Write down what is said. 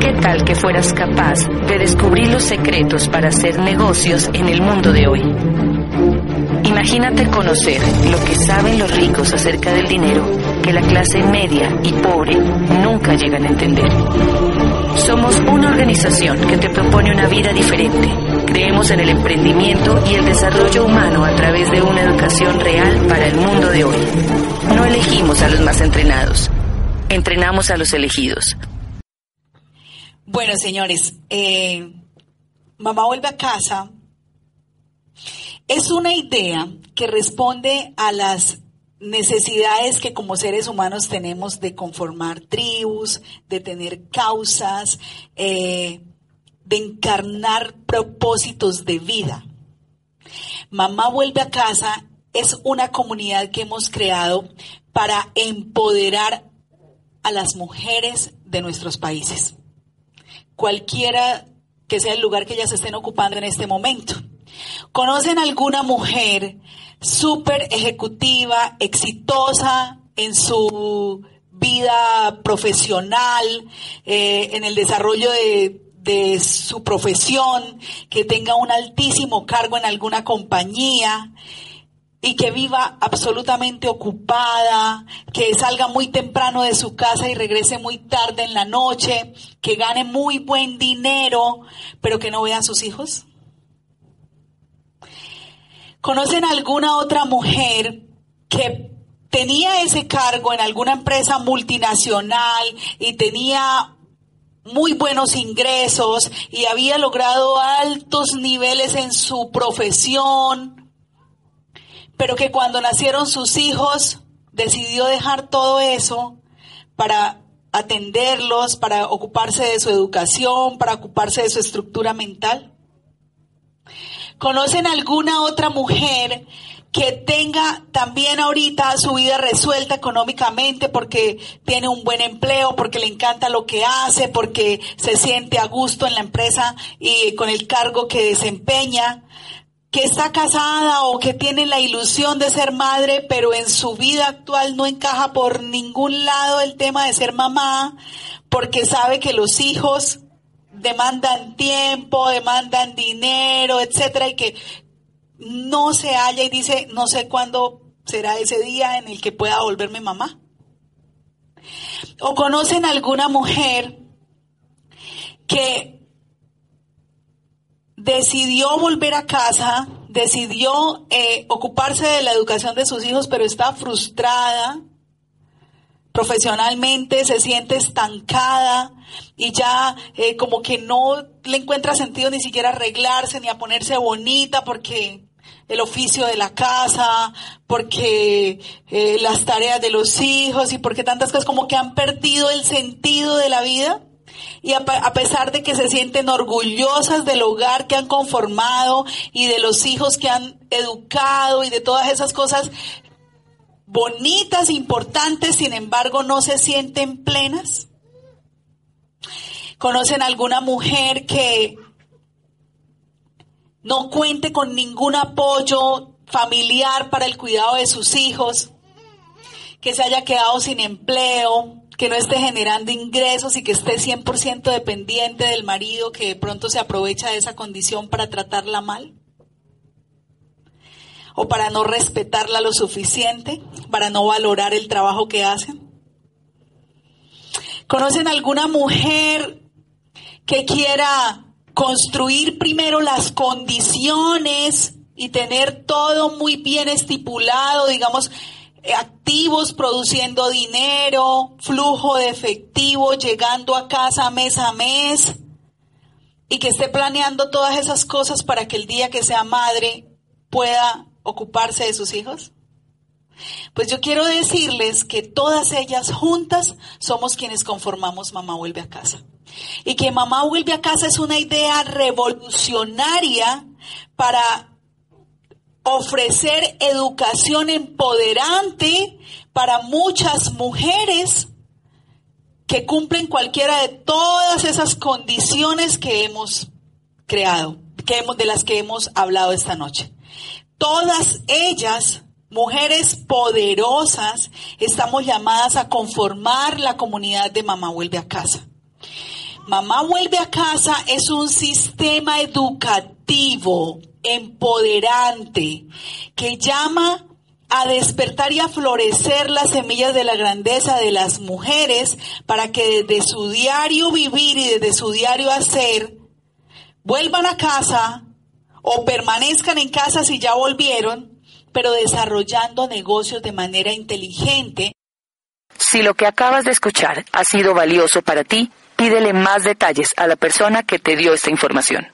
¿Qué tal que fueras capaz de descubrir los secretos para hacer negocios en el mundo de hoy? Imagínate conocer lo que saben los ricos acerca del dinero que la clase media y pobre nunca llegan a entender. Somos una organización que te propone una vida diferente. Creemos en el emprendimiento y el desarrollo humano a través de una educación real para el mundo de hoy. No elegimos a los más entrenados, entrenamos a los elegidos. Bueno, señores, eh, mamá vuelve a casa. Es una idea que responde a las necesidades que como seres humanos tenemos de conformar tribus, de tener causas, eh, de encarnar propósitos de vida. Mamá vuelve a casa es una comunidad que hemos creado para empoderar a las mujeres de nuestros países cualquiera que sea el lugar que ellas estén ocupando en este momento. ¿Conocen alguna mujer súper ejecutiva, exitosa en su vida profesional, eh, en el desarrollo de, de su profesión, que tenga un altísimo cargo en alguna compañía y que viva absolutamente ocupada, que salga muy temprano de su casa y regrese muy tarde en la noche, que gane muy buen dinero, pero que no vea a sus hijos? ¿Conocen alguna otra mujer que tenía ese cargo en alguna empresa multinacional y tenía muy buenos ingresos y había logrado altos niveles en su profesión? Pero que cuando nacieron sus hijos decidió dejar todo eso para atenderlos, para ocuparse de su educación, para ocuparse de su estructura mental. ¿Conocen alguna otra mujer que tenga también ahorita su vida resuelta económicamente porque tiene un buen empleo, porque le encanta lo que hace, porque se siente a gusto en la empresa y con el cargo que desempeña? Que está casada o que tiene la ilusión de ser madre, pero en su vida actual no encaja por ningún lado el tema de ser mamá, porque sabe que los hijos demandan tiempo, demandan dinero, etcétera, y que no se halla y dice, no sé cuándo será ese día en el que pueda volverme mamá. O conocen alguna mujer que decidió volver a casa, decidió eh, ocuparse de la educación de sus hijos, pero está frustrada profesionalmente, se siente estancada y ya eh, como que no le encuentra sentido ni siquiera arreglarse ni a ponerse bonita porque el oficio de la casa, porque eh, las tareas de los hijos y porque tantas cosas como que han perdido el sentido de la vida y a, pesar de que se sienten orgullosas del hogar que han conformado y de los hijos que han educado y de todas esas cosas bonitas, importantes, sin embargo no se sienten plenas. ¿Conocen alguna mujer que no cuente con ningún apoyo familiar para el cuidado de sus hijos? Que se haya quedado sin empleo, que no esté generando ingresos y que esté 100% dependiente del marido que de pronto se aprovecha de esa condición para tratarla mal o para no respetarla lo suficiente, para no valorar el trabajo que hacen. ¿Conocen alguna mujer que quiera construir primero las condiciones y tener todo muy bien estipulado, digamos, activos produciendo dinero, flujo de efectivo, llegando a casa mes a mes y que esté planeando todas esas cosas para que el día que sea madre pueda ocuparse de sus hijos? Pues yo quiero decirles que todas ellas juntas somos quienes conformamos Mamá Vuelve a Casa. y que mamá vuelve a casa es una idea revolucionaria para ofrecer educación empoderante para muchas mujeres que cumplen cualquiera de todas esas condiciones que hemos creado, que hemos, de las que hemos hablado esta noche. Todas ellas, mujeres poderosas, estamos llamadas a conformar la comunidad de Mamá Vuelve a Casa. Mamá Vuelve a Casa es un sistema educativo empoderante que llama a despertar y a florecer las semillas de la grandeza de las mujeres para que desde su diario vivir y desde su diario hacer vuelvan a casa o permanezcan en casa si ya volvieron, pero desarrollando negocios de manera inteligente. Si lo que acabas de escuchar ha sido valioso para ti, pídele más detalles a la persona que te dio esta información.